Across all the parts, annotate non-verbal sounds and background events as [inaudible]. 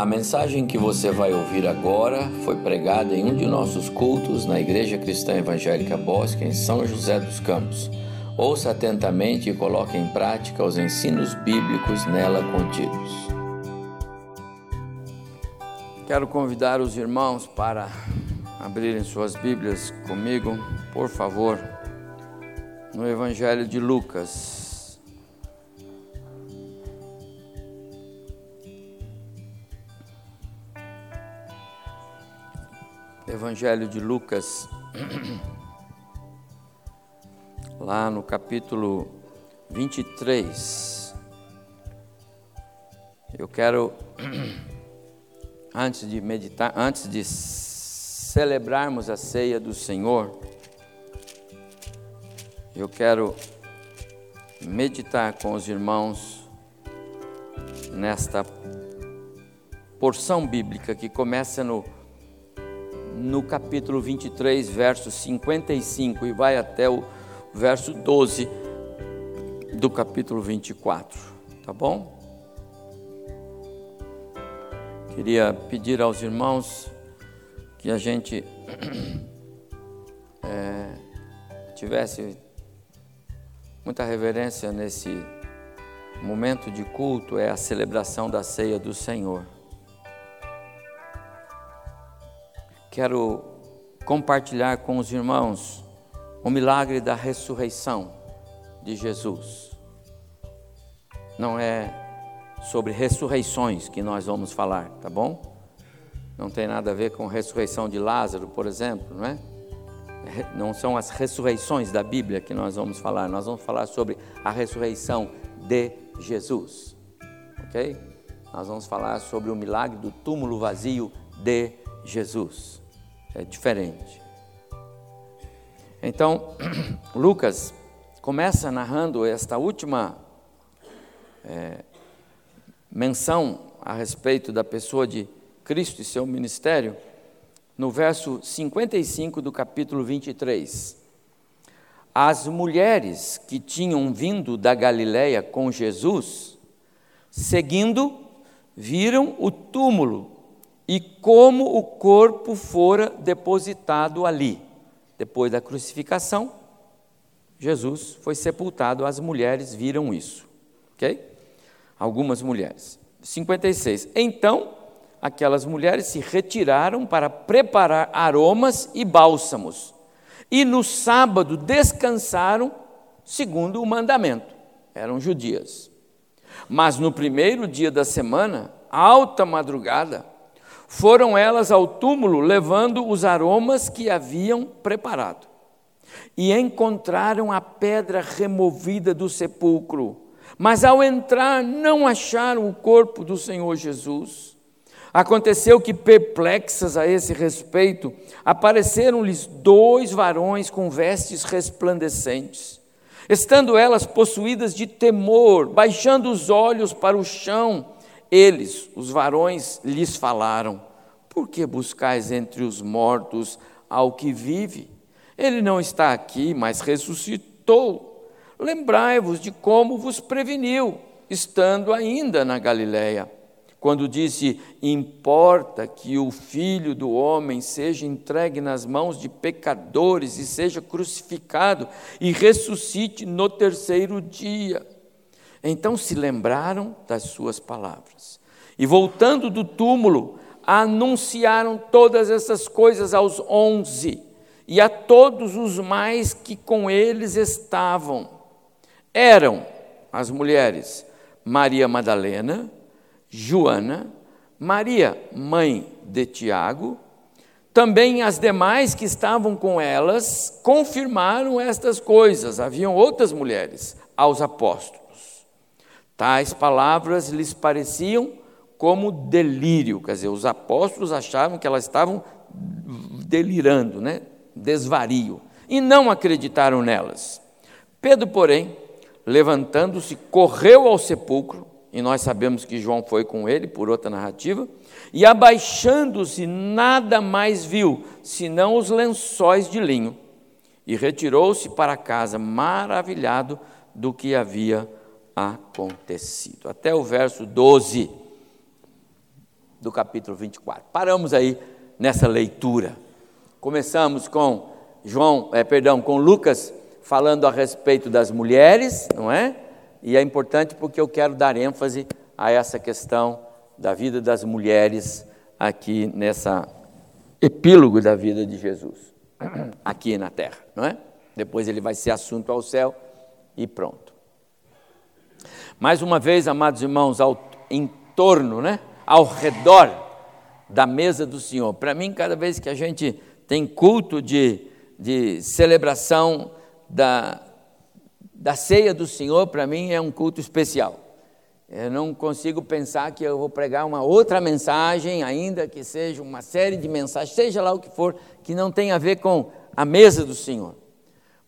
A mensagem que você vai ouvir agora foi pregada em um de nossos cultos na Igreja Cristã Evangélica Bosque, em São José dos Campos. Ouça atentamente e coloque em prática os ensinos bíblicos nela contidos. Quero convidar os irmãos para abrirem suas Bíblias comigo, por favor, no Evangelho de Lucas. Evangelho de Lucas, [clears throat] lá no capítulo 23. Eu quero, [clears throat] antes de meditar, antes de celebrarmos a ceia do Senhor, eu quero meditar com os irmãos nesta porção bíblica que começa no no capítulo 23, verso 55 e vai até o verso 12 do capítulo 24, tá bom? Queria pedir aos irmãos que a gente é, [clears throat] tivesse muita reverência nesse momento de culto, é a celebração da ceia do Senhor. Quero compartilhar com os irmãos o milagre da ressurreição de Jesus. Não é sobre ressurreições que nós vamos falar, tá bom? Não tem nada a ver com a ressurreição de Lázaro, por exemplo, não é? Não são as ressurreições da Bíblia que nós vamos falar, nós vamos falar sobre a ressurreição de Jesus, ok? Nós vamos falar sobre o milagre do túmulo vazio de Jesus é diferente. Então, [clears throat] Lucas começa narrando esta última é, menção a respeito da pessoa de Cristo e seu ministério, no verso 55 do capítulo 23. As mulheres que tinham vindo da Galiléia com Jesus, seguindo, viram o túmulo e como o corpo fora depositado ali. Depois da crucificação, Jesus foi sepultado, as mulheres viram isso. Ok? Algumas mulheres. 56. Então, aquelas mulheres se retiraram para preparar aromas e bálsamos. E no sábado descansaram segundo o mandamento. Eram judias. Mas no primeiro dia da semana, alta madrugada, foram elas ao túmulo levando os aromas que haviam preparado. E encontraram a pedra removida do sepulcro. Mas ao entrar, não acharam o corpo do Senhor Jesus. Aconteceu que, perplexas a esse respeito, apareceram-lhes dois varões com vestes resplandecentes. Estando elas possuídas de temor, baixando os olhos para o chão, eles, os varões, lhes falaram: Por que buscais entre os mortos ao que vive? Ele não está aqui, mas ressuscitou. Lembrai-vos de como vos preveniu, estando ainda na Galiléia, quando disse: Importa que o filho do homem seja entregue nas mãos de pecadores e seja crucificado e ressuscite no terceiro dia. Então se lembraram das suas palavras. E voltando do túmulo, anunciaram todas essas coisas aos onze e a todos os mais que com eles estavam. Eram as mulheres Maria Madalena, Joana, Maria, mãe de Tiago, também as demais que estavam com elas confirmaram estas coisas. Haviam outras mulheres aos apóstolos. Tais palavras lhes pareciam como delírio, quer dizer, os apóstolos achavam que elas estavam delirando, né? desvario, e não acreditaram nelas. Pedro, porém, levantando-se, correu ao sepulcro, e nós sabemos que João foi com ele, por outra narrativa, e abaixando-se, nada mais viu, senão os lençóis de linho, e retirou-se para casa, maravilhado do que havia acontecido. Até o verso 12. do capítulo 24. Paramos aí nessa leitura. Começamos com João, é, perdão, com Lucas falando a respeito das mulheres, não é? E é importante porque eu quero dar ênfase a essa questão da vida das mulheres aqui nessa epílogo da vida de Jesus, [clears throat] aqui na terra, não é? Depois ele vai ser assunto ao céu e pronto. Mais uma vez, amados irmãos, ao, em torno, né? Ao redor da mesa do Senhor. Para mim, cada vez que a gente tem culto de, de celebração da, da ceia do Senhor, para mim é um culto especial. Eu não consigo pensar que eu vou pregar uma outra mensagem, ainda que seja uma série de mensagens, seja lá o que for, que não tenha a ver com a mesa do Senhor.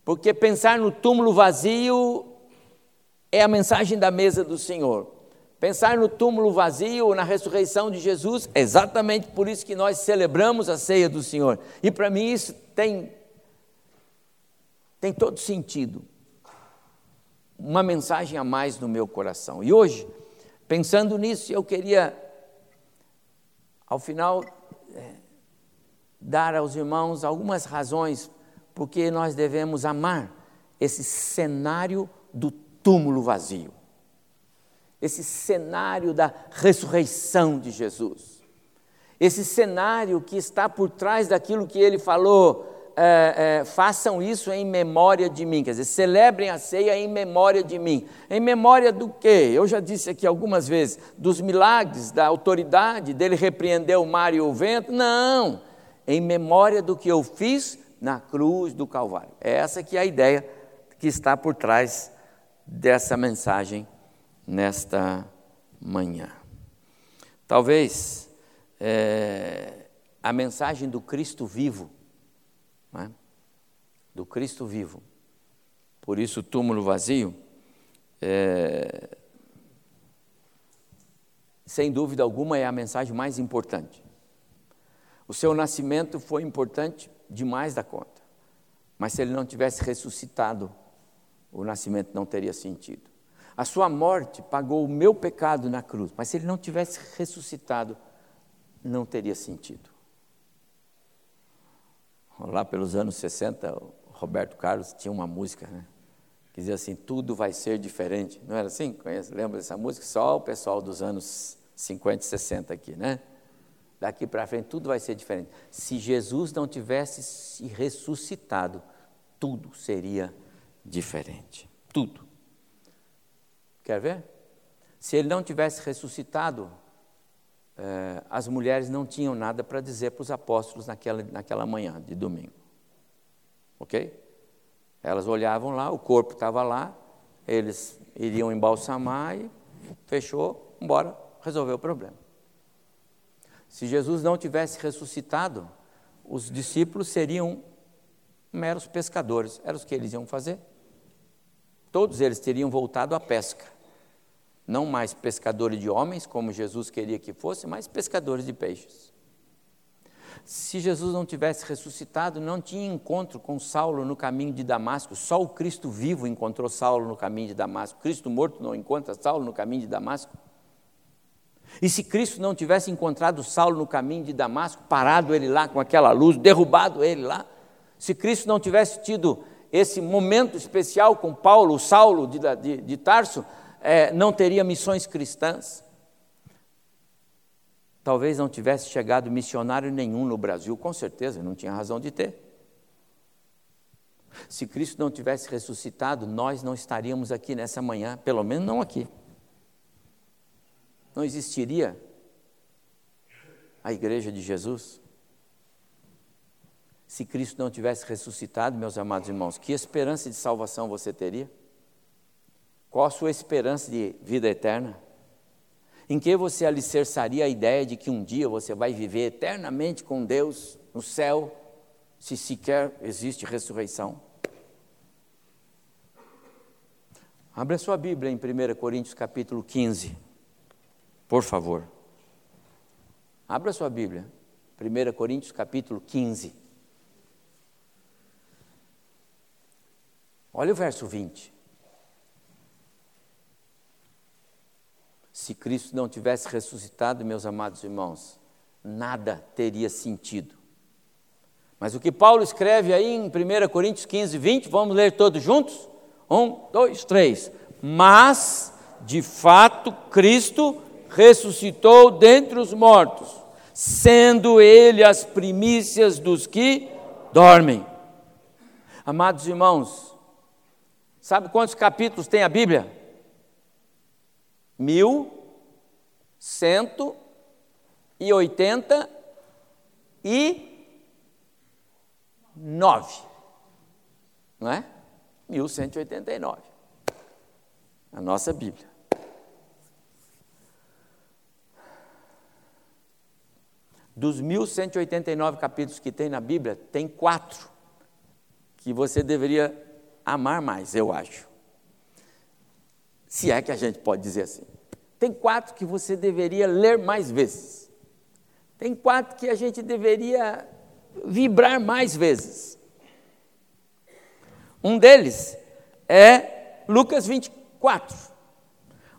Porque pensar no túmulo vazio é a mensagem da mesa do Senhor. Pensar no túmulo vazio, na ressurreição de Jesus, é exatamente por isso que nós celebramos a ceia do Senhor. E para mim isso tem, tem todo sentido uma mensagem a mais no meu coração. E hoje, pensando nisso, eu queria, ao final, é, dar aos irmãos algumas razões porque nós devemos amar esse cenário do túmulo vazio, esse cenário da ressurreição de Jesus, esse cenário que está por trás daquilo que ele falou é, é, façam isso em memória de mim, quer dizer, celebrem a ceia em memória de mim. Em memória do quê? Eu já disse aqui algumas vezes, dos milagres, da autoridade, dele repreender o mar e o vento. Não, em memória do que eu fiz na cruz do Calvário. É essa que é a ideia que está por trás dessa mensagem nesta manhã. Talvez é, a mensagem do Cristo vivo é? do Cristo vivo. Por isso, o túmulo vazio, é, sem dúvida alguma, é a mensagem mais importante. O seu nascimento foi importante demais da conta, mas se ele não tivesse ressuscitado, o nascimento não teria sentido. A sua morte pagou o meu pecado na cruz, mas se ele não tivesse ressuscitado, não teria sentido lá pelos anos 60, o Roberto Carlos tinha uma música, né? Que dizia assim, tudo vai ser diferente. Não era assim? Conhece? Lembra dessa música? Só o pessoal dos anos 50 e 60 aqui, né? Daqui para frente tudo vai ser diferente. Se Jesus não tivesse se ressuscitado, tudo seria diferente. Tudo. Quer ver? Se ele não tivesse ressuscitado, eh, as mulheres não tinham nada para dizer para os apóstolos naquela, naquela manhã de domingo. Ok? Elas olhavam lá, o corpo estava lá, eles iriam embalsamar e fechou, embora, resolveu o problema. Se Jesus não tivesse ressuscitado, os discípulos seriam meros pescadores. Era o que eles iam fazer. Todos eles teriam voltado à pesca não mais pescadores de homens, como Jesus queria que fosse, mas pescadores de peixes. Se Jesus não tivesse ressuscitado, não tinha encontro com Saulo no caminho de Damasco. Só o Cristo vivo encontrou Saulo no caminho de Damasco. Cristo morto não encontra Saulo no caminho de Damasco. E se Cristo não tivesse encontrado Saulo no caminho de Damasco, parado ele lá com aquela luz, derrubado ele lá, se Cristo não tivesse tido esse momento especial com Paulo, Saulo de, de, de Tarso, é, não teria missões cristãs. Talvez não tivesse chegado missionário nenhum no Brasil, com certeza, não tinha razão de ter. Se Cristo não tivesse ressuscitado, nós não estaríamos aqui nessa manhã, pelo menos não aqui. Não existiria a igreja de Jesus. Se Cristo não tivesse ressuscitado, meus amados irmãos, que esperança de salvação você teria? Qual a sua esperança de vida eterna? Em que você alicerçaria a ideia de que um dia você vai viver eternamente com Deus no céu, se sequer existe ressurreição? Abra sua Bíblia em 1 Coríntios capítulo 15, por favor. Abra sua Bíblia, 1 Coríntios capítulo 15. Olha o verso 20. Se Cristo não tivesse ressuscitado, meus amados irmãos, nada teria sentido. Mas o que Paulo escreve aí em 1 Coríntios 15, 20, vamos ler todos juntos? Um, dois, três. Mas, de fato, Cristo ressuscitou dentre os mortos, sendo Ele as primícias dos que dormem. Amados irmãos, sabe quantos capítulos tem a Bíblia? Mil cento e oitenta e nove, não é? 1189. A nossa Bíblia. Dos 1189 capítulos que tem na Bíblia, tem quatro que você deveria amar mais, eu acho. Se é que a gente pode dizer assim. Tem quatro que você deveria ler mais vezes. Tem quatro que a gente deveria vibrar mais vezes. Um deles é Lucas 24.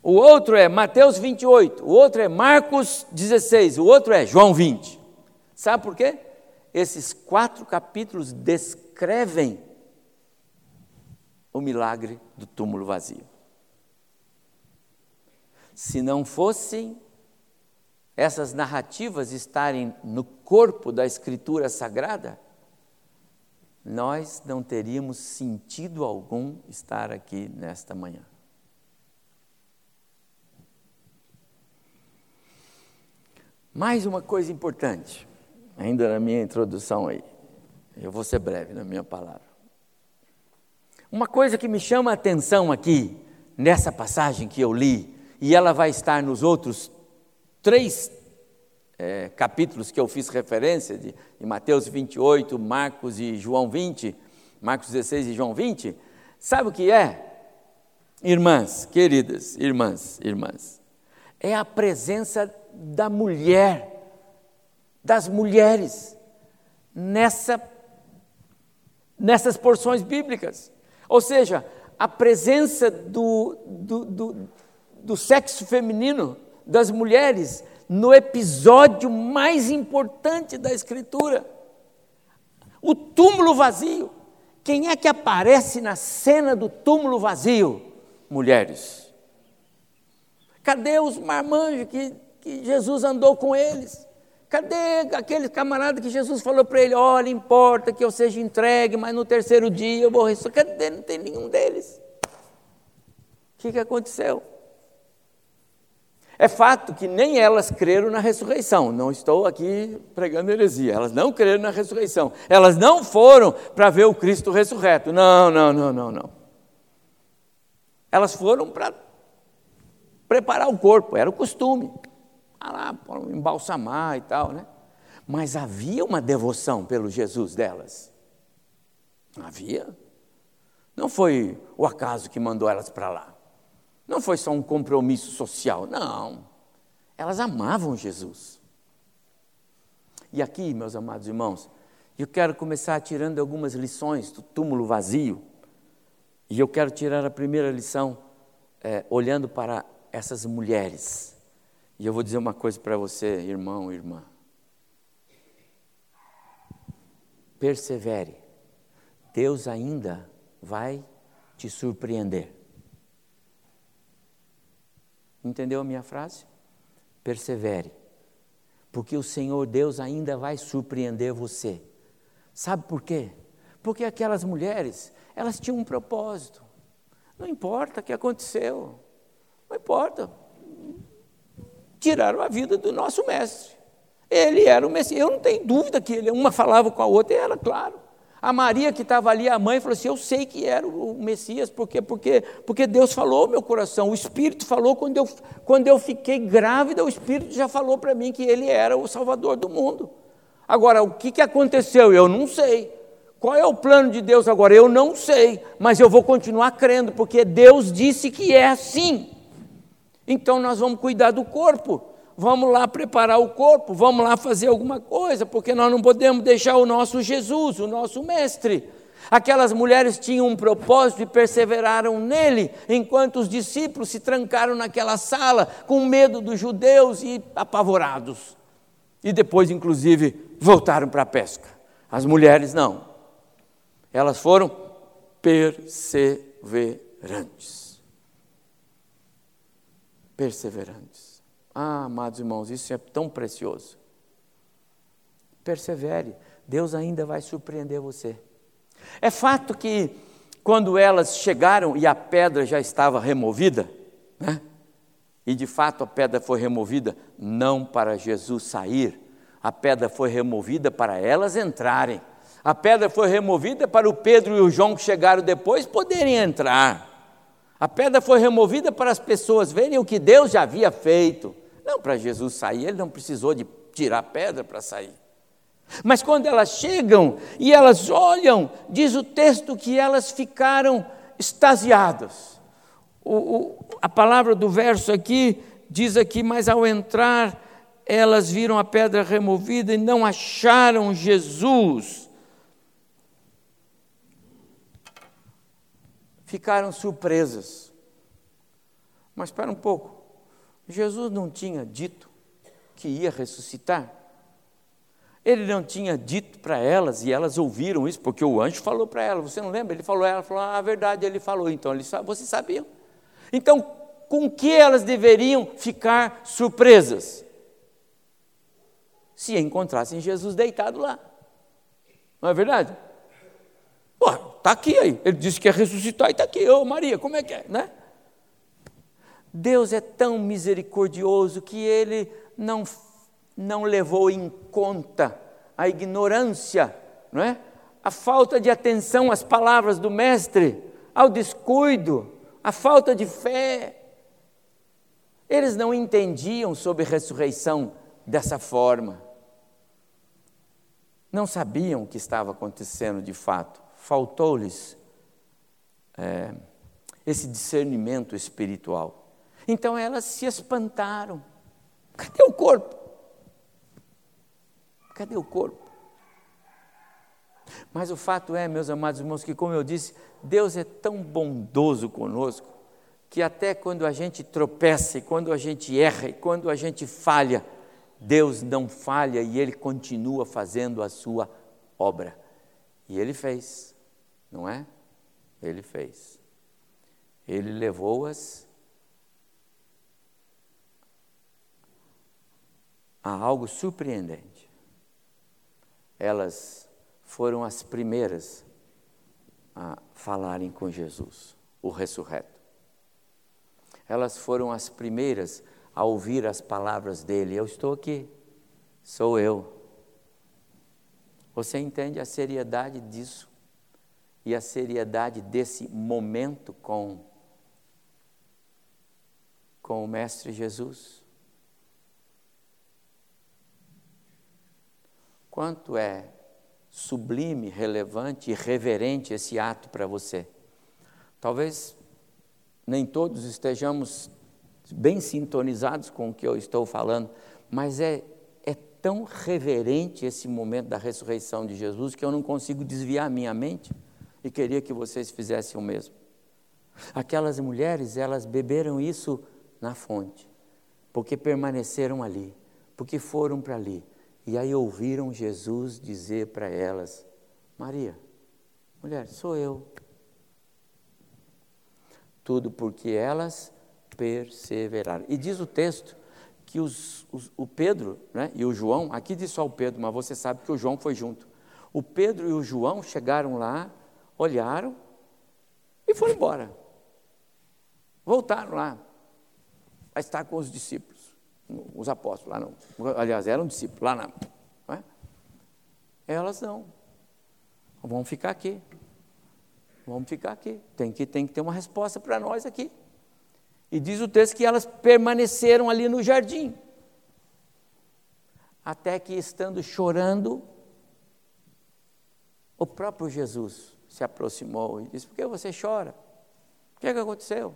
O outro é Mateus 28. O outro é Marcos 16. O outro é João 20. Sabe por quê? Esses quatro capítulos descrevem o milagre do túmulo vazio. Se não fossem essas narrativas estarem no corpo da Escritura Sagrada, nós não teríamos sentido algum estar aqui nesta manhã. Mais uma coisa importante, ainda na minha introdução aí, eu vou ser breve na minha palavra. Uma coisa que me chama a atenção aqui, nessa passagem que eu li, e ela vai estar nos outros três é, capítulos que eu fiz referência, de, de Mateus 28, Marcos e João 20, Marcos 16 e João 20, sabe o que é? Irmãs, queridas irmãs, irmãs, é a presença da mulher, das mulheres, nessa, nessas porções bíblicas. Ou seja, a presença do, do, do, do sexo feminino das mulheres no episódio mais importante da Escritura. O túmulo vazio. Quem é que aparece na cena do túmulo vazio? Mulheres. Cadê os marmanjos que, que Jesus andou com eles? Cadê aquele camarada que Jesus falou para ele: Olha, importa que eu seja entregue, mas no terceiro dia eu vou ressuscitar? Cadê? Não tem nenhum deles. O que, que aconteceu? É fato que nem elas creram na ressurreição. Não estou aqui pregando heresia. Elas não creram na ressurreição. Elas não foram para ver o Cristo ressurreto. Não, não, não, não, não. Elas foram para preparar o corpo, era o costume. Ah lá, embalsamar e tal, né? Mas havia uma devoção pelo Jesus delas. Havia. Não foi o acaso que mandou elas para lá. Não foi só um compromisso social, não. Elas amavam Jesus. E aqui, meus amados irmãos, eu quero começar tirando algumas lições do túmulo vazio. E eu quero tirar a primeira lição é, olhando para essas mulheres. E eu vou dizer uma coisa para você, irmão, irmã. Persevere. Deus ainda vai te surpreender. Entendeu a minha frase? Persevere, porque o Senhor Deus ainda vai surpreender você. Sabe por quê? Porque aquelas mulheres, elas tinham um propósito. Não importa o que aconteceu, não importa. Tiraram a vida do nosso mestre. Ele era o Messias. Eu não tenho dúvida que ele, uma falava com a outra e era claro. A Maria que estava ali, a mãe, falou assim: Eu sei que era o Messias, porque, porque, porque Deus falou meu coração. O Espírito falou quando eu, quando eu fiquei grávida, o Espírito já falou para mim que ele era o Salvador do mundo. Agora, o que, que aconteceu? Eu não sei. Qual é o plano de Deus agora? Eu não sei, mas eu vou continuar crendo, porque Deus disse que é assim. Então nós vamos cuidar do corpo vamos lá preparar o corpo, vamos lá fazer alguma coisa, porque nós não podemos deixar o nosso Jesus, o nosso mestre. Aquelas mulheres tinham um propósito e perseveraram nele, enquanto os discípulos se trancaram naquela sala com medo dos judeus e apavorados. E depois, inclusive, voltaram para a pesca. As mulheres não. Elas foram perseverantes. Perseverantes. Ah, amados irmãos, isso é tão precioso. Persevere, Deus ainda vai surpreender você. É fato que quando elas chegaram e a pedra já estava removida, né? e de fato a pedra foi removida não para Jesus sair, a pedra foi removida para elas entrarem. A pedra foi removida para o Pedro e o João que chegaram depois poderem entrar. A pedra foi removida para as pessoas verem o que Deus já havia feito. Não para Jesus sair, ele não precisou de tirar a pedra para sair. Mas quando elas chegam e elas olham, diz o texto que elas ficaram extasiadas. O, o, a palavra do verso aqui diz aqui, mas ao entrar, elas viram a pedra removida e não acharam Jesus. Ficaram surpresas. Mas espera um pouco, Jesus não tinha dito que ia ressuscitar? Ele não tinha dito para elas, e elas ouviram isso, porque o anjo falou para elas, você não lembra? Ele falou, ela falou, ah, a verdade, ele falou, então eles, vocês sabiam. Então, com que elas deveriam ficar surpresas? Se encontrassem Jesus deitado lá. Não é verdade? Está aqui aí. Ele disse que ia ressuscitar e está aqui. Ô Maria, como é que é? Né? Deus é tão misericordioso que ele não não levou em conta a ignorância, não é? a falta de atenção às palavras do Mestre, ao descuido, a falta de fé. Eles não entendiam sobre ressurreição dessa forma. Não sabiam o que estava acontecendo de fato. Faltou-lhes é, esse discernimento espiritual. Então elas se espantaram. Cadê o corpo? Cadê o corpo? Mas o fato é, meus amados irmãos, que, como eu disse, Deus é tão bondoso conosco, que até quando a gente tropeça, e quando a gente erra, e quando a gente falha, Deus não falha e Ele continua fazendo a sua obra. E Ele fez, não é? Ele fez. Ele levou-as a algo surpreendente elas foram as primeiras a falarem com Jesus, o ressurreto. Elas foram as primeiras a ouvir as palavras dele: Eu estou aqui, sou eu. Você entende a seriedade disso e a seriedade desse momento com, com o Mestre Jesus? Quanto é sublime, relevante e reverente esse ato para você. Talvez nem todos estejamos bem sintonizados com o que eu estou falando, mas é, é tão reverente esse momento da ressurreição de Jesus que eu não consigo desviar minha mente e queria que vocês fizessem o mesmo. Aquelas mulheres, elas beberam isso na fonte, porque permaneceram ali, porque foram para ali, e aí ouviram Jesus dizer para elas: Maria, mulher, sou eu. Tudo porque elas perseveraram. E diz o texto que os, os, o Pedro né, e o João, aqui diz só o Pedro, mas você sabe que o João foi junto. O Pedro e o João chegaram lá, olharam e foram embora. Voltaram lá a estar com os discípulos os apóstolos lá não. Aliás, eram discípulos lá não. não é? Elas não. Vamos ficar aqui. Vamos ficar aqui. Tem que, tem que ter uma resposta para nós aqui. E diz o texto que elas permaneceram ali no jardim. Até que, estando chorando, o próprio Jesus se aproximou e disse: Por que você chora? O que, é que aconteceu?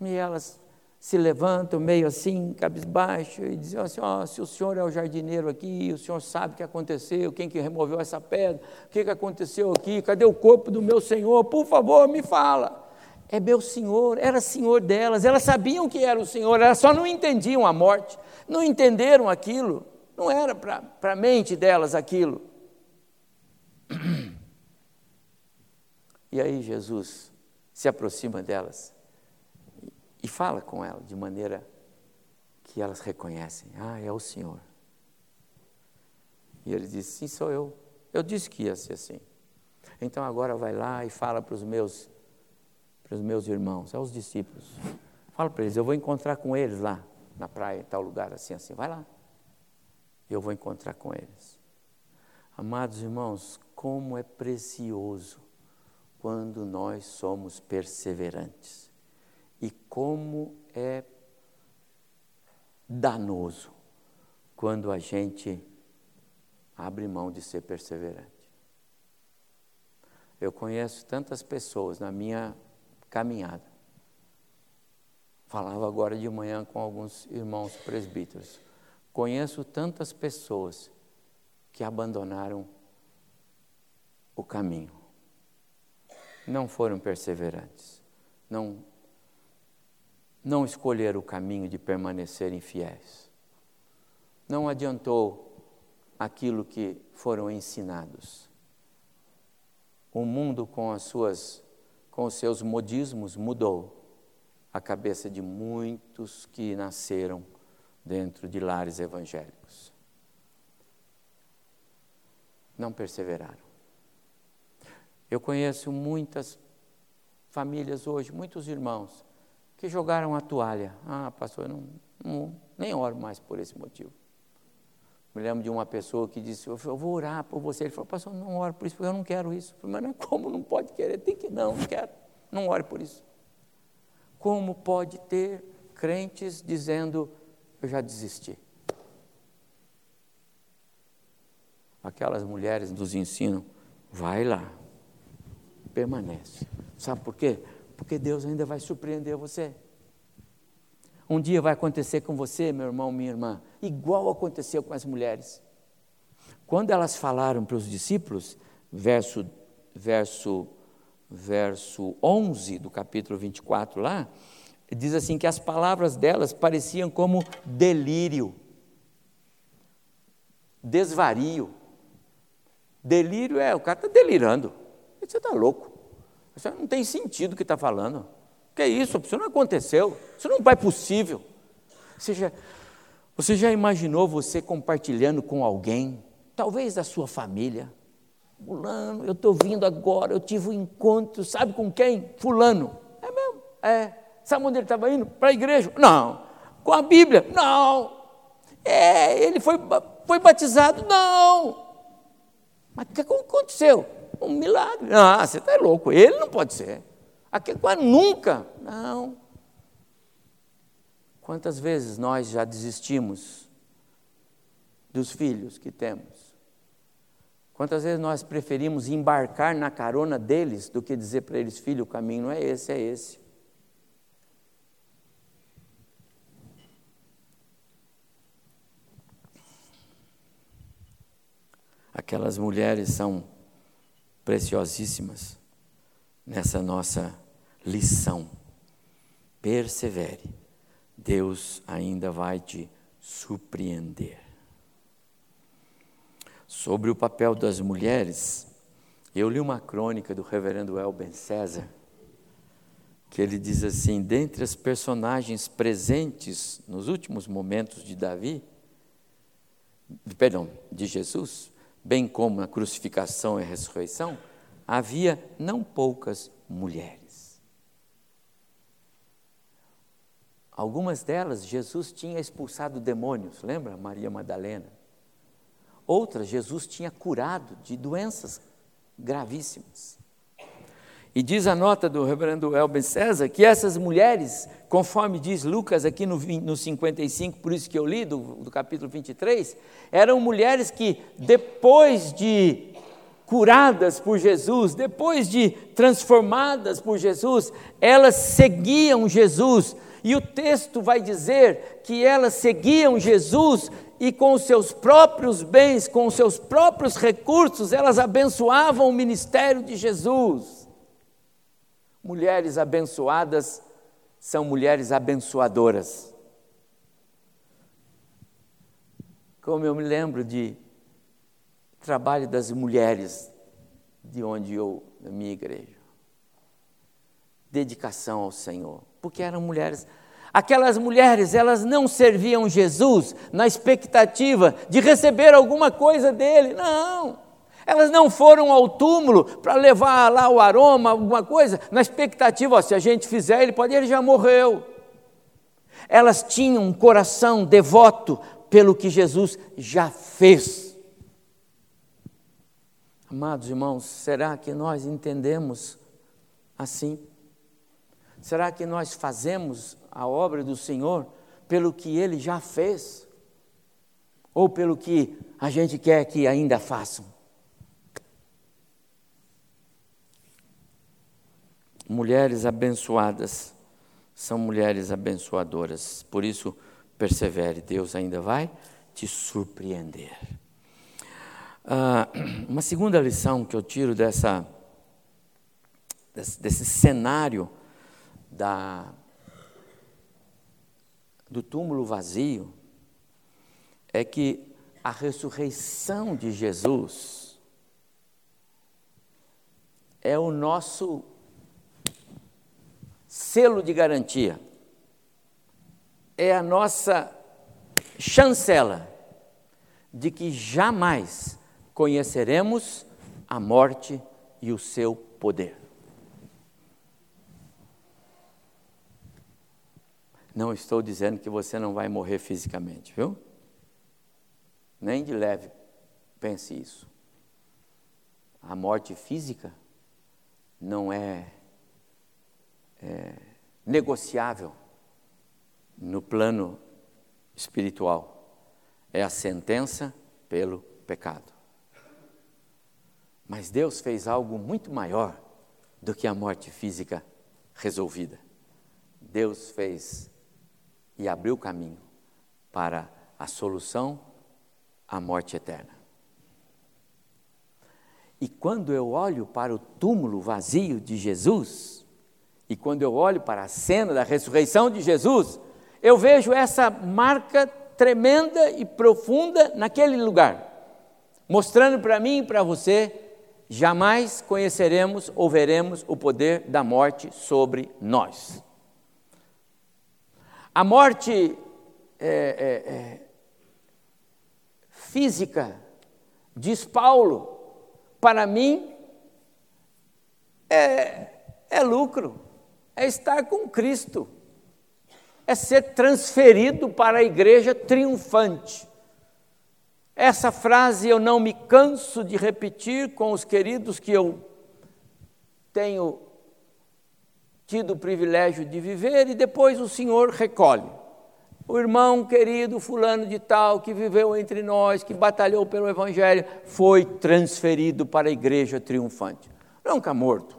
E elas se levantam meio assim, cabisbaixo, e dizem assim: oh, se o senhor é o jardineiro aqui, o senhor sabe o que aconteceu, quem que removeu essa pedra, o que, que aconteceu aqui, cadê o corpo do meu senhor? Por favor, me fala. É meu senhor, era senhor delas, elas sabiam que era o senhor, elas só não entendiam a morte, não entenderam aquilo, não era para a mente delas aquilo. [clears throat] E aí Jesus se aproxima delas e fala com ela de maneira que elas reconhecem: Ah, é o Senhor. E ele diz: Sim, sou eu. Eu disse que ia ser assim. Então agora vai lá e fala para os meus, para os meus irmãos, aos discípulos. Fala para eles: Eu vou encontrar com eles lá na praia, em tal lugar, assim, assim. Vai lá. Eu vou encontrar com eles. Amados irmãos, como é precioso quando nós somos perseverantes e como é danoso quando a gente abre mão de ser perseverante. Eu conheço tantas pessoas na minha caminhada. Falava agora de manhã com alguns irmãos presbíteros. Conheço tantas pessoas que abandonaram o caminho. Não foram perseverantes. Não não escolheram o caminho de permanecerem fiéis. Não adiantou aquilo que foram ensinados. O mundo com as suas com os seus modismos mudou a cabeça de muitos que nasceram dentro de lares evangélicos. Não perseveraram. Eu conheço muitas famílias hoje, muitos irmãos que jogaram a toalha. Ah, pastor, eu não, não, nem oro mais por esse motivo. Me lembro de uma pessoa que disse: Eu vou orar por você. Ele falou: Pastor, não oro por isso, porque eu não quero isso. Eu falei, Mas não, como não pode querer? Tem que não, não quero. Não ore por isso. Como pode ter crentes dizendo: Eu já desisti? Aquelas mulheres nos ensinam: Vai lá, permanece. Sabe por quê? porque Deus ainda vai surpreender você. Um dia vai acontecer com você, meu irmão, minha irmã, igual aconteceu com as mulheres. Quando elas falaram para os discípulos, verso, verso, verso 11 do capítulo 24 lá, diz assim que as palavras delas pareciam como delírio, desvario. Delírio é, o cara está delirando, você está louco. Isso não tem sentido o que está falando. Que é isso? Isso não aconteceu. Isso não é possível. Você já, você já imaginou você compartilhando com alguém, talvez da sua família? Fulano, eu estou vindo agora, eu tive um encontro, sabe com quem? Fulano. É mesmo? É. Sabe onde ele estava indo? Para a igreja? Não. Com a Bíblia? Não. É, ele foi, foi batizado? Não. Mas o que aconteceu? Um milagre. Ah, você está louco, ele não pode ser. Aquele nunca. Não. Quantas vezes nós já desistimos dos filhos que temos? Quantas vezes nós preferimos embarcar na carona deles do que dizer para eles, filho, o caminho não é esse, é esse. Aquelas mulheres são preciosíssimas nessa nossa lição. Persevere, Deus ainda vai te surpreender. Sobre o papel das mulheres, eu li uma crônica do reverendo Elben César, que ele diz assim: dentre as personagens presentes nos últimos momentos de Davi, perdão, de Jesus, bem como na crucificação e ressurreição, havia não poucas mulheres. Algumas delas Jesus tinha expulsado demônios, lembra? Maria Madalena. Outras Jesus tinha curado de doenças gravíssimas. E diz a nota do reverendo Elben César que essas mulheres, conforme diz Lucas aqui no, no 55, por isso que eu li, do, do capítulo 23, eram mulheres que, depois de curadas por Jesus, depois de transformadas por Jesus, elas seguiam Jesus E o texto vai dizer que elas seguiam Jesus e com os seus próprios bens, com os seus próprios recursos, elas abençoavam o ministério de Jesus. Mulheres abençoadas são mulheres abençoadoras. Como eu me lembro de trabalho das mulheres de onde eu, na minha igreja. Dedicação ao Senhor, porque eram mulheres Aquelas mulheres, elas não serviam Jesus na expectativa de receber alguma coisa dele, não. Elas não foram ao túmulo para levar lá o aroma, alguma coisa, na expectativa, ó, se a gente fizer, ele pode, ele já morreu. Elas tinham um coração devoto pelo que Jesus já fez. Amados irmãos, será que nós entendemos assim? Será que nós fazemos a obra do Senhor pelo que Ele já fez? Ou pelo que a gente quer que ainda façam? Mulheres abençoadas são mulheres abençoadoras, por isso persevere, Deus ainda vai te surpreender. Ah, [clears throat] uma segunda lição que eu tiro dessa, desse, desse cenário da, do túmulo vazio é que a ressurreição de Jesus é o nosso selo de garantia, é a nossa chancela de que jamais conheceremos a morte e o seu poder. Não estou dizendo que você não vai morrer fisicamente, viu? Nem de leve pense isso. A morte física não é, é negociável no plano espiritual. É a sentença pelo pecado. Mas Deus fez algo muito maior do que a morte física resolvida. Deus fez e abriu o caminho para a solução à morte eterna. E quando eu olho para o túmulo vazio de Jesus, e quando eu olho para a cena da ressurreição de Jesus, eu vejo essa marca tremenda e profunda naquele lugar, mostrando para mim e para você, jamais conheceremos ou veremos o poder da morte sobre nós. A morte é, é, é, física, diz Paulo, para mim é, é lucro, é estar com Cristo, é ser transferido para a igreja triunfante. Essa frase eu não me canso de repetir com os queridos que eu tenho tido o privilégio de viver e depois o Senhor recolhe. O irmão querido fulano de tal que viveu entre nós, que batalhou pelo evangelho, foi transferido para a igreja triunfante. Nunca morto.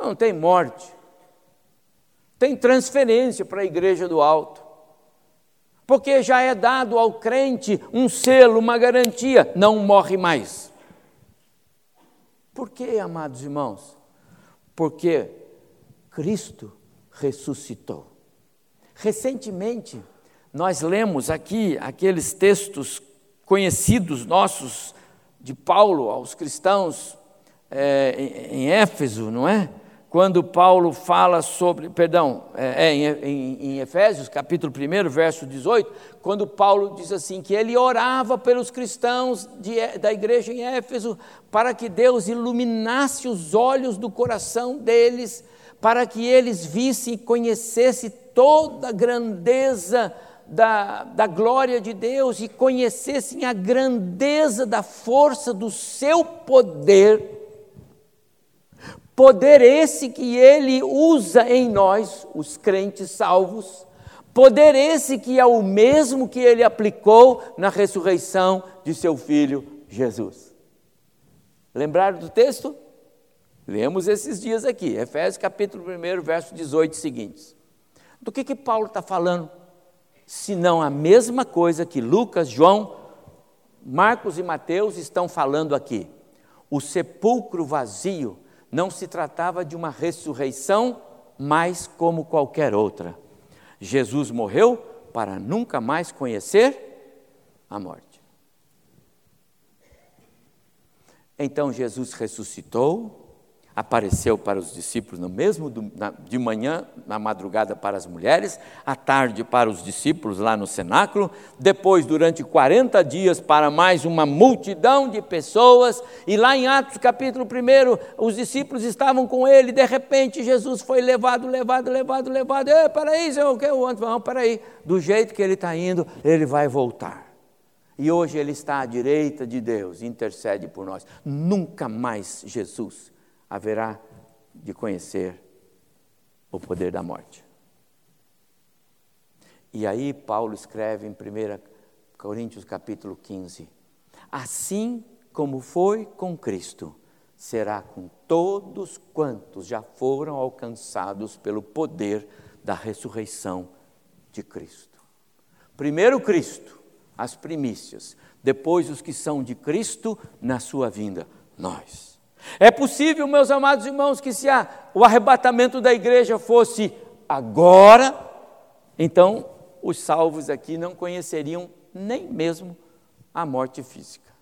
Não tem morte. Tem transferência para a igreja do alto. Porque já é dado ao crente um selo, uma garantia, não morre mais. Por quê, amados irmãos? Porque Cristo ressuscitou. Recentemente, nós lemos aqui aqueles textos conhecidos nossos de Paulo aos cristãos é, em, em Éfeso, não é? Quando Paulo fala sobre, perdão, é, é em, em, em, Efésios, capítulo 1, verso 18, quando Paulo diz assim, que ele orava pelos cristãos de, da igreja em Éfeso, para que Deus iluminasse os olhos do coração deles, para que eles vissem e conhecessem toda a grandeza da, da glória de Deus e conhecessem a grandeza da força do seu poder. Poder esse que ele usa em nós, os crentes salvos, poder esse que é o mesmo que ele aplicou na ressurreição de seu filho Jesus. Lembraram do texto? Lemos esses dias aqui, Efésios capítulo 1, verso 18 seguintes. Do que, que Paulo está falando? Se não a mesma coisa que Lucas, João, Marcos e Mateus estão falando aqui. O sepulcro vazio não se tratava de uma ressurreição, mas como qualquer outra. Jesus morreu para nunca mais conhecer a morte. Então Jesus ressuscitou, apareceu para os discípulos no mesmo de manhã, na madrugada para as mulheres, à tarde para os discípulos lá no cenáculo, depois durante 40 dias para mais uma multidão de pessoas, e lá em Atos capítulo 1, os discípulos estavam com ele, de repente Jesus foi levado, levado, levado, levado, Ei, peraí, Senhor, que eu ando, não, peraí, do jeito que ele está indo, ele vai voltar. E hoje ele está à direita de Deus, intercede por nós. Nunca mais Jesus haverá de conhecer o poder da morte. E aí Paulo escreve em 1 Coríntios capítulo 15: Assim como foi com Cristo, será com todos quantos já foram alcançados pelo poder da ressurreição de Cristo. Primeiro Cristo, as primícias, depois os que são de Cristo na sua vinda, nós. É possível, meus amados irmãos, que se a, o arrebatamento da igreja fosse agora, então os salvos aqui não conheceriam nem mesmo a morte física.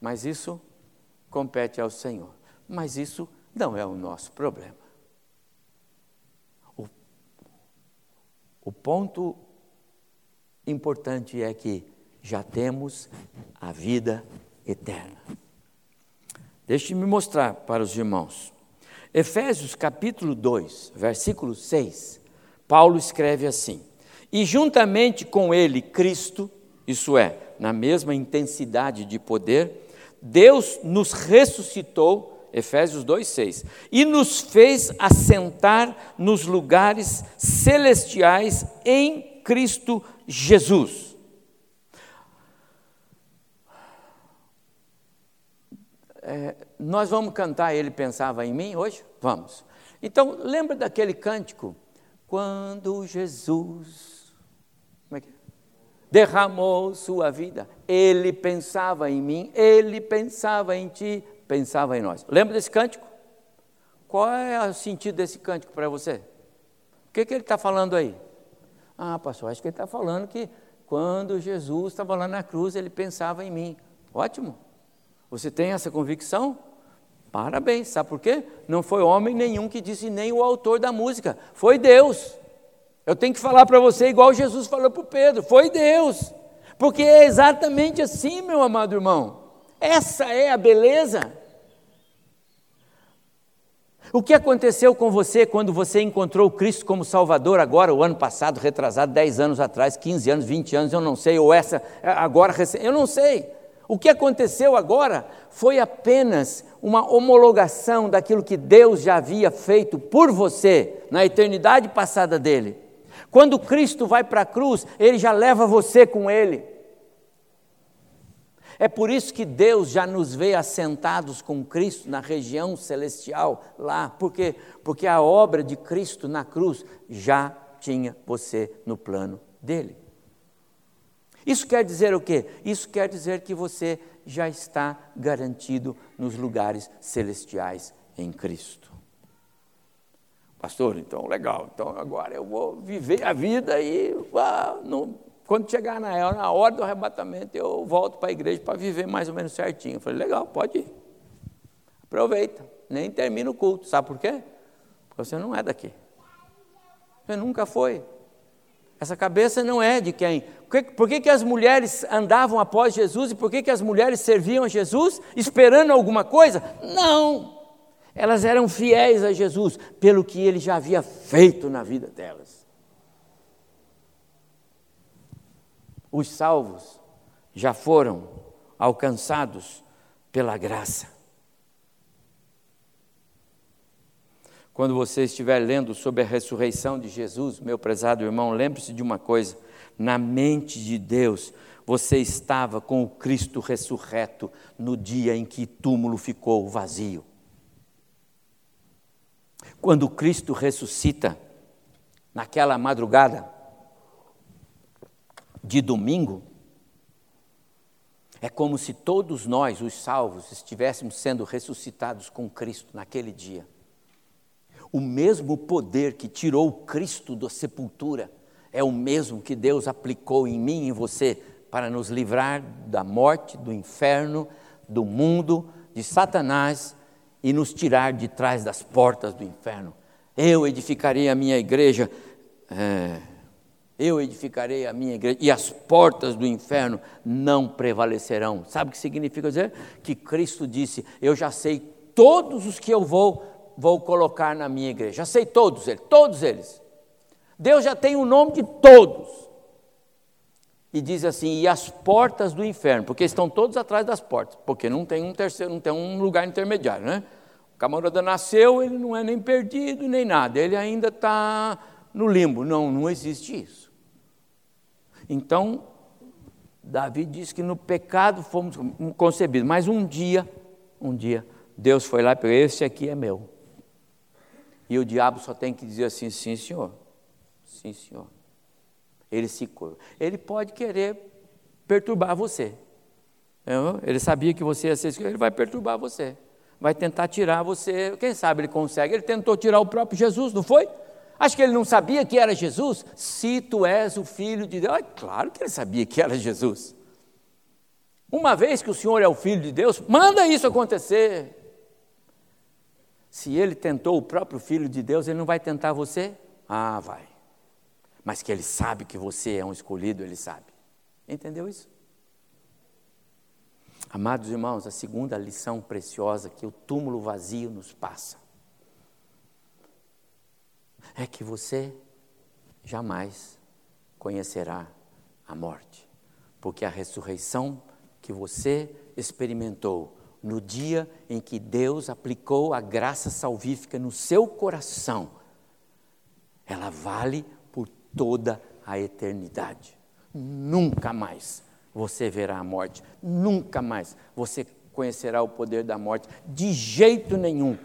Mas isso compete ao Senhor. Mas isso não é o nosso problema. O, o ponto importante é que já temos a vida eterna. Deixe-me mostrar para os irmãos. Efésios capítulo 2, versículo 6, Paulo escreve assim: E juntamente com ele, Cristo, isso é, na mesma intensidade de poder, Deus nos ressuscitou, Efésios 2,6, e nos fez assentar nos lugares celestiais em Cristo Jesus é, nós vamos cantar Ele Pensava em Mim hoje? Vamos. Então, lembra daquele cântico? Quando Jesus é é? derramou sua vida, Ele pensava em mim, Ele pensava em ti, pensava em nós. Lembra desse cântico? Qual é o sentido desse cântico para você? O que, que ele está falando aí? Ah, pastor, acho que ele está falando que quando Jesus estava lá na cruz, ele pensava em mim. Ótimo. Você tem essa convicção? Parabéns, sabe por quê? Não foi homem nenhum que disse, nem o autor da música, foi Deus. Eu tenho que falar para você igual Jesus falou para o Pedro: foi Deus. Porque é exatamente assim, meu amado irmão. Essa é a beleza. O que aconteceu com você quando você encontrou Cristo como Salvador agora, o ano passado, retrasado, 10 anos atrás, 15 anos, 20 anos, eu não sei, ou essa, agora, eu não sei. O que aconteceu agora foi apenas uma homologação daquilo que Deus já havia feito por você na eternidade passada dele. Quando Cristo vai para a cruz, ele já leva você com ele. É por isso que Deus já nos vê assentados com Cristo na região celestial lá, porque porque a obra de Cristo na cruz já tinha você no plano dele. Isso quer dizer o quê? Isso quer dizer que você já está garantido nos lugares celestiais em Cristo. Pastor, então legal, então agora eu vou viver a vida e ah, no, quando chegar na, na hora do arrebatamento eu volto para a igreja para viver mais ou menos certinho. Eu falei, legal, pode ir. Aproveita, nem termina o culto. Sabe por quê? Porque você não é daqui. Você nunca foi. Essa cabeça não é de quem. Por que, que as mulheres andavam após Jesus e por que, que as mulheres serviam a Jesus esperando alguma coisa? Não! Elas eram fiéis a Jesus pelo que ele já havia feito na vida delas. Os salvos já foram alcançados pela graça. Quando você estiver lendo sobre a ressurreição de Jesus, meu prezado irmão, lembre-se de uma coisa: na mente de Deus, você estava com o Cristo ressurreto no dia em que túmulo ficou vazio. Quando Cristo ressuscita, naquela madrugada de domingo, é como se todos nós, os salvos, estivéssemos sendo ressuscitados com Cristo naquele dia. O mesmo poder que tirou Cristo da sepultura é o mesmo que Deus aplicou em mim e em você para nos livrar da morte, do inferno, do mundo, de Satanás e nos tirar de trás das portas do inferno. Eu edificarei a minha igreja, é, eu edificarei a minha igreja, e as portas do inferno não prevalecerão. Sabe o que significa dizer? Que Cristo disse: Eu já sei todos os que eu vou, vou colocar na minha igreja, já sei todos eles, todos eles. Deus já tem o nome de todos e diz assim: e as portas do inferno, porque estão todos atrás das portas, porque não tem um terceiro, não tem um lugar intermediário, né? O camarada nasceu, ele não é nem perdido nem nada, ele ainda está no limbo. Não, não existe isso. Então, Davi diz que no pecado fomos concebidos, mas um dia, um dia, Deus foi lá e pegou, esse aqui é meu. E o diabo só tem que dizer assim: sim, senhor, sim, senhor. Ele se curva. Ele pode querer perturbar você. Ele sabia que você ia ser ele vai perturbar você. Vai tentar tirar você. Quem sabe ele consegue? Ele tentou tirar o próprio Jesus, não foi? Acho que ele não sabia que era Jesus. Se tu és o filho de Deus. Claro que ele sabia que era Jesus. Uma vez que o Senhor é o filho de Deus, manda isso acontecer. Se ele tentou o próprio filho de Deus, ele não vai tentar você? Ah, vai mas que Ele sabe que você é um escolhido, Ele sabe. Entendeu isso? Amados irmãos, a segunda lição preciosa que o túmulo vazio nos passa é que você jamais conhecerá a morte, porque a ressurreição que você experimentou no dia em que Deus aplicou a graça salvífica no seu coração, ela vale toda a eternidade. Nunca mais você verá a morte, nunca mais você conhecerá o poder da morte, de jeito nenhum.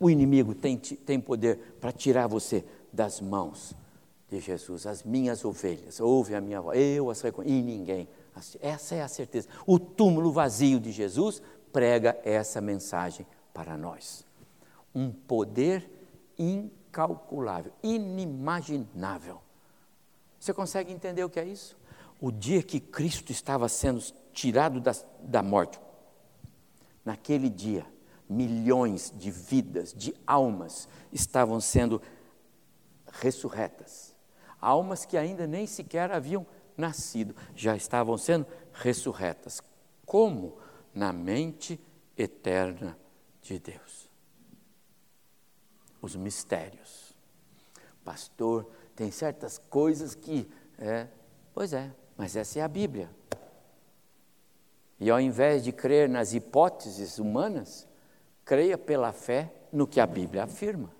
O inimigo tem, tem poder para tirar você das mãos de Jesus. As minhas ovelhas, ouve a minha voz, eu as reconheço, e ninguém. Essa é a certeza. O túmulo vazio de Jesus prega essa mensagem para nós. Um poder incrível incalculável, inimaginável. Você consegue entender o que é isso? O dia que Cristo estava sendo tirado da, da morte, naquele dia, milhões de vidas, de almas estavam sendo ressurretas. Almas que ainda nem sequer haviam nascido, já estavam sendo ressurretas. Como? Na mente eterna de Deus os mistérios. Pastor, tem certas coisas que. É, pois é, mas essa é a Bíblia. E ao invés de crer nas hipóteses humanas, creia pela fé no que a Bíblia afirma.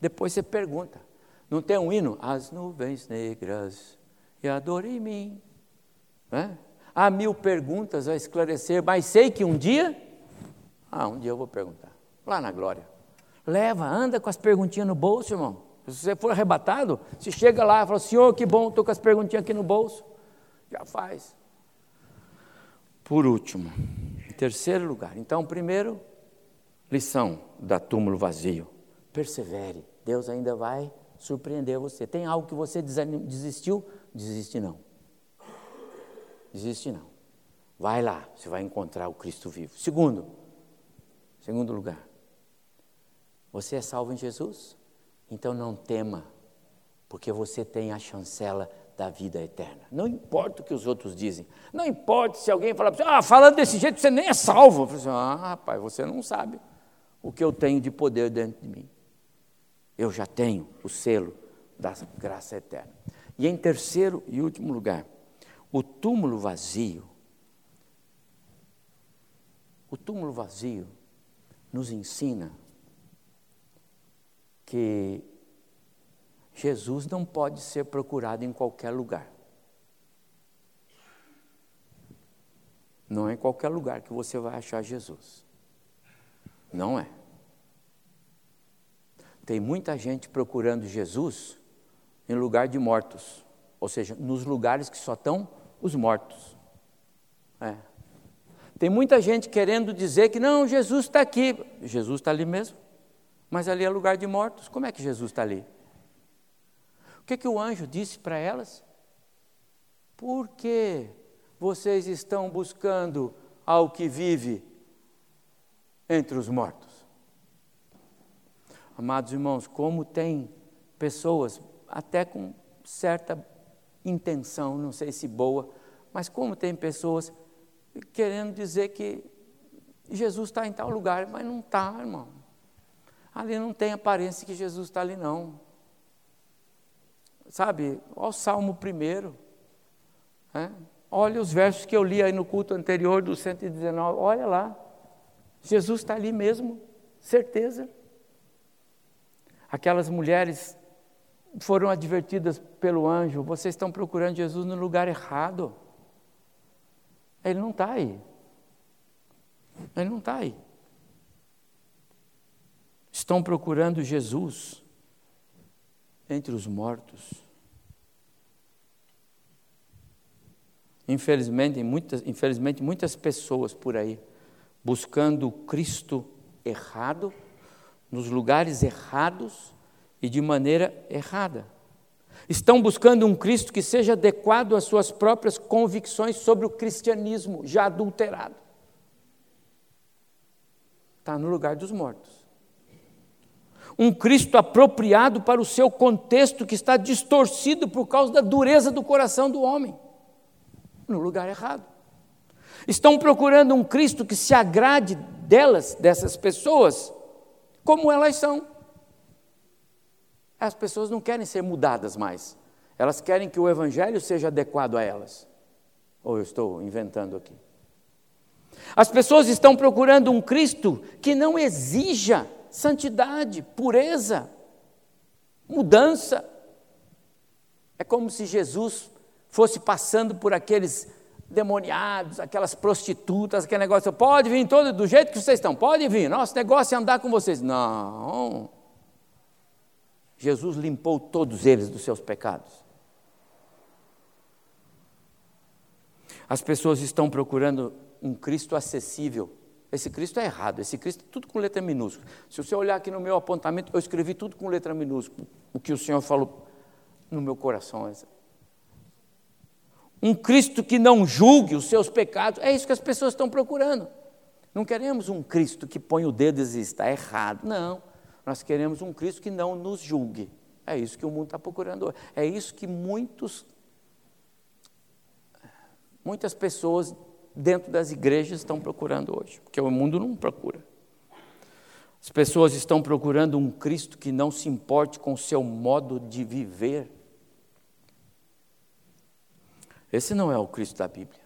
Depois você pergunta: não tem um hino? As nuvens negras e a dor em mim. É? Há mil perguntas a esclarecer, mas sei que um dia, ah, um dia eu vou perguntar, lá na glória. Leva, anda com as perguntinhas no bolso, irmão. Se você for arrebatado, se chega lá e fala, Senhor, que bom, estou com as perguntinhas aqui no bolso. Já faz. Por último, em terceiro lugar. Então, primeiro, lição da túmulo vazio. Persevere. Deus ainda vai surpreender você. Tem algo que você desistiu? Desiste não. Desiste não. Vai lá, você vai encontrar o Cristo vivo. Segundo, segundo lugar, você é salvo em Jesus? Então não tema, porque você tem a chancela da vida eterna. Não importa o que os outros dizem. Não importa se alguém falar para você, ah, falando desse jeito você nem é salvo. Assim, ah, rapaz, você não sabe o que eu tenho de poder dentro de mim. Eu já tenho o selo da graça eterna. E em terceiro e último lugar, o túmulo vazio. O túmulo vazio nos ensina que Jesus não pode ser procurado em qualquer lugar. Não é em qualquer lugar que você vai achar Jesus. Não é. Tem muita gente procurando Jesus em lugar de mortos, ou seja, nos lugares que só estão os mortos. É. Tem muita gente querendo dizer que não, Jesus está aqui. Jesus está ali mesmo, mas ali é lugar de mortos. Como é que Jesus está ali? O que, que o anjo disse para elas? Por que vocês estão buscando ao que vive entre os mortos? Amados irmãos, como tem pessoas, até com certa intenção, não sei se boa, mas como tem pessoas querendo dizer que Jesus está em tal lugar, mas não está, irmão. Ali não tem aparência que Jesus está ali, não. Sabe, olha o Salmo primeiro. É? Olha os versos que eu li aí no culto anterior do 119, olha lá. Jesus está ali mesmo, certeza. Aquelas mulheres foram advertidas pelo anjo: vocês estão procurando Jesus no lugar errado. Ele não está aí. Ele não está aí. Estão procurando Jesus entre os mortos. Infelizmente muitas, infelizmente, muitas pessoas por aí buscando o Cristo errado, nos lugares errados e de maneira errada. Estão buscando um Cristo que seja adequado às suas próprias convicções sobre o cristianismo já adulterado. Está no lugar dos mortos. Um Cristo apropriado para o seu contexto que está distorcido por causa da dureza do coração do homem. No lugar errado. Estão procurando um Cristo que se agrade delas, dessas pessoas, como elas são. As pessoas não querem ser mudadas mais. Elas querem que o Evangelho seja adequado a elas. Ou eu estou inventando aqui? As pessoas estão procurando um Cristo que não exija santidade, pureza, mudança. É como se Jesus fosse passando por aqueles demoniados, aquelas prostitutas, aquele negócio, pode vir todo do jeito que vocês estão, pode vir, nosso negócio é andar com vocês. Não. Jesus limpou todos eles dos seus pecados. As pessoas estão procurando um Cristo acessível. Esse Cristo é errado, esse Cristo é tudo com letra minúscula. Se você olhar aqui no meu apontamento, eu escrevi tudo com letra minúscula, o que o Senhor falou no meu coração. Um Cristo que não julgue os seus pecados, é isso que as pessoas estão procurando. Não queremos um Cristo que põe o dedo e diz, está errado. Não. Nós queremos um Cristo que não nos julgue. É isso que o mundo está procurando. É isso que muitos, muitas pessoas dentro das igrejas estão procurando hoje, porque o mundo não procura. As pessoas estão procurando um Cristo que não se importe com o seu modo de viver. Esse não é o Cristo da Bíblia.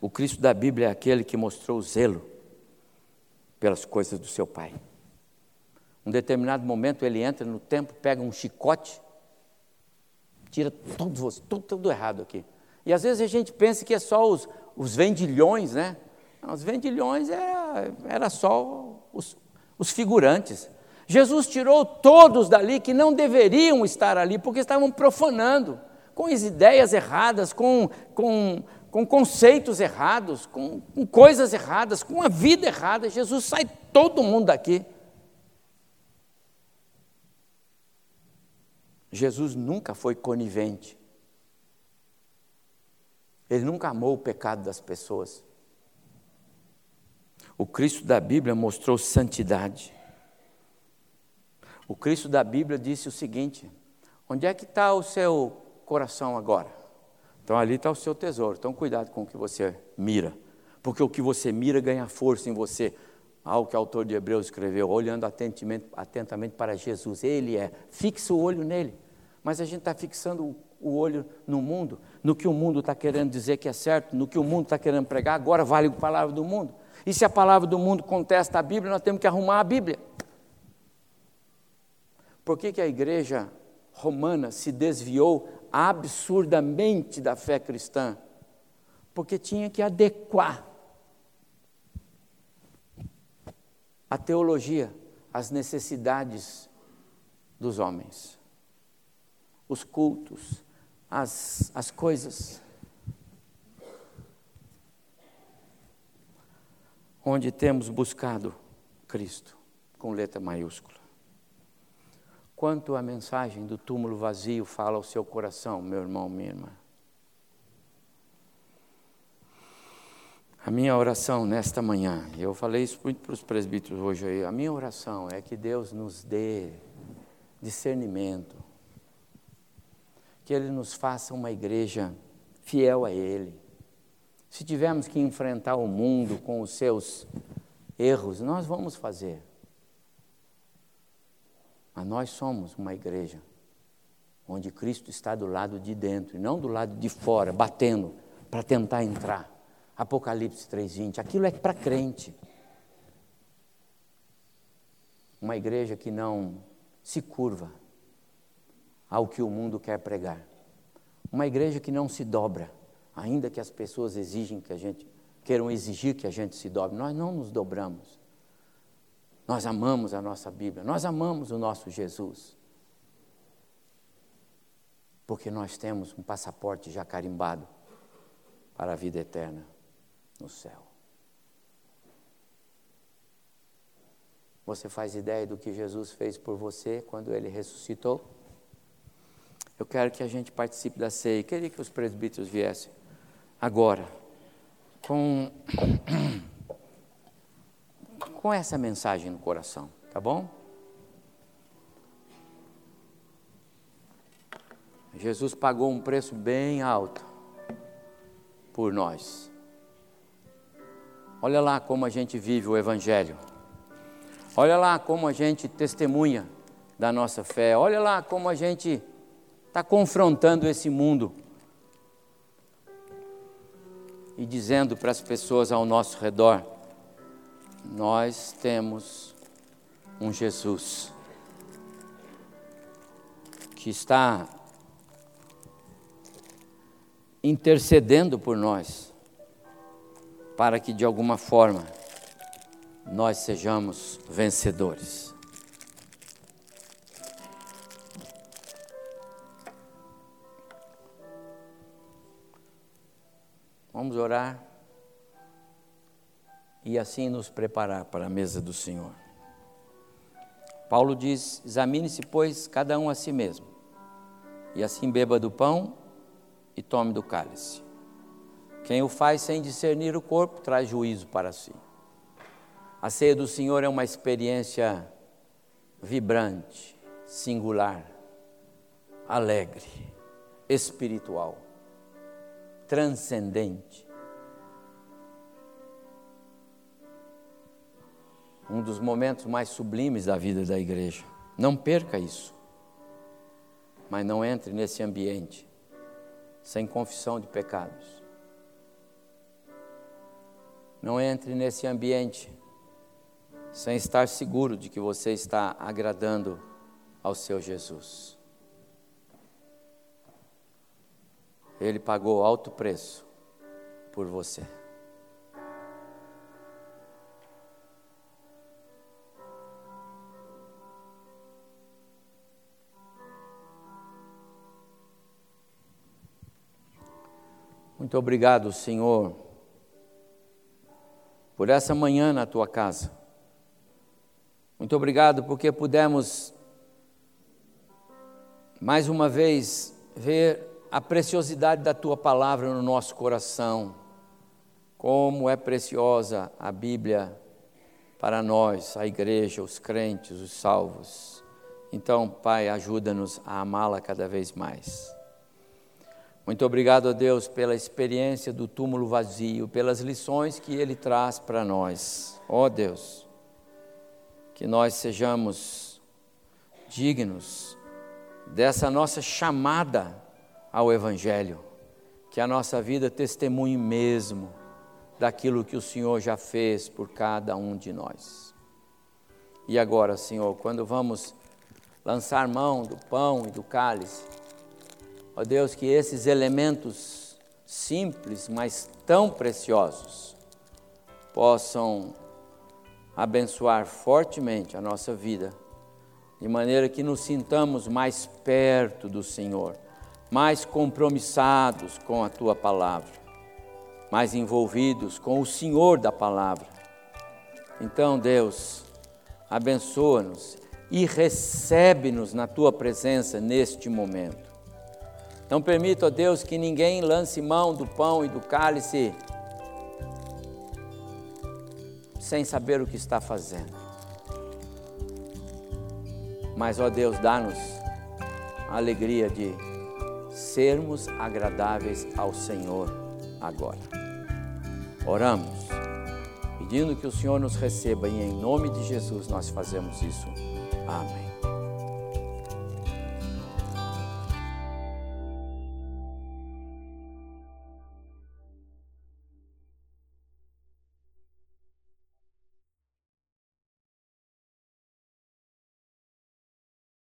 O Cristo da Bíblia é aquele que mostrou zelo pelas coisas do seu Pai. Um determinado momento ele entra no templo, pega um chicote, tira tudo, tudo, tudo errado aqui. E às vezes a gente pensa que é só os, os vendilhões, né? Os vendilhões era, era só os, os figurantes. Jesus tirou todos dali que não deveriam estar ali, porque estavam profanando, com as ideias erradas, com, com, com conceitos errados, com, com coisas erradas, com a vida errada. Jesus sai todo mundo daqui. Jesus nunca foi conivente. Ele nunca amou o pecado das pessoas. O Cristo da Bíblia mostrou santidade. O Cristo da Bíblia disse o seguinte: onde é que está o seu coração agora? Então ali está o seu tesouro. Então cuidado com o que você mira, porque o que você mira ganha força em você. Algo que o autor de Hebreus escreveu, olhando atentamente, atentamente para Jesus. Ele é, fixa o olho nele mas a gente está fixando o olho no mundo, no que o mundo está querendo dizer que é certo, no que o mundo está querendo pregar, agora vale a palavra do mundo. E se a palavra do mundo contesta a Bíblia, nós temos que arrumar a Bíblia. Por que, que a igreja romana se desviou absurdamente da fé cristã? Porque tinha que adequar a teologia às necessidades dos homens. os cultos, as, as coisas. Onde temos buscado Cristo, com letra maiúscula. Quanto a mensagem do túmulo vazio fala ao seu coração, meu irmão, minha irmã. A minha oração nesta manhã, eu falei isso muito para os presbíteros hoje aí, a minha oração é que Deus nos dê discernimento, que Ele nos faça uma igreja fiel a Ele. Se tivermos que enfrentar o mundo com os seus erros, nós vamos fazer. Mas nós somos uma igreja onde Cristo está do lado de dentro e não do lado de fora, batendo para tentar entrar. Apocalipse 3:20. Aquilo é para crente. Uma igreja que não se curva ao que o mundo quer pregar. Uma igreja que não se dobra, ainda que as pessoas exigem que a gente queiram exigir que a gente se dobre. Nós não nos dobramos. Nós amamos a nossa Bíblia, nós amamos o nosso Jesus. Porque nós temos um passaporte já carimbado para a vida eterna no céu. Você faz ideia do que Jesus fez por você quando ele ressuscitou? Eu quero que a gente participe da ceia. Queria que os presbíteros viessem agora com [coughs] com essa mensagem no coração, tá bom? Jesus pagou um preço bem alto por nós. Olha lá como a gente vive o Evangelho. Olha lá como a gente testemunha da nossa fé. Olha lá como a gente está confrontando esse mundo e dizendo para as pessoas ao nosso redor: nós temos um Jesus que está intercedendo por nós para que de alguma forma nós sejamos vencedores. Vamos orar e assim nos preparar para a mesa do Senhor. Paulo diz: examine-se, pois, cada um a si mesmo, e assim beba do pão e tome do cálice. Quem o faz sem discernir o corpo traz juízo para si. A ceia do Senhor é uma experiência vibrante, singular, alegre, espiritual, transcendente. Um dos momentos mais sublimes da vida da igreja. Não perca isso. Mas não entre nesse ambiente sem confissão de pecados. Não entre nesse ambiente sem estar seguro de que você está agradando ao seu Jesus. Ele pagou alto preço por você. Muito obrigado, Senhor por essa manhã na tua casa. Muito obrigado porque pudemos mais uma vez ver a preciosidade da tua palavra no nosso coração. Como é preciosa a Bíblia para nós, a igreja, os crentes, os salvos. Então, Pai, ajuda-nos a amá-la cada vez mais. Muito obrigado a Deus pela experiência do túmulo vazio, pelas lições que Ele traz para nós. Ó oh Deus, que nós sejamos dignos dessa nossa chamada ao Evangelho, que a nossa vida testemunhe mesmo daquilo que o Senhor já fez por cada um de nós. E agora, Senhor, quando vamos lançar mão do pão e do cálice, Ó Deus, que esses elementos simples, mas tão preciosos, possam abençoar fortemente a nossa vida de maneira que nos sintamos mais perto do Senhor, mais compromissados com a tua palavra, mais envolvidos com o Senhor da palavra. Então, Deus, abençoa-nos e recebe-nos na tua presença neste momento. Não permita, ó Deus, que ninguém lance mão do pão e do cálice sem saber o que está fazendo. Mas, ó Deus, dá-nos a alegria de sermos agradáveis ao Senhor agora. Oramos, pedindo que o Senhor nos receba e em nome de Jesus nós fazemos isso. Amém.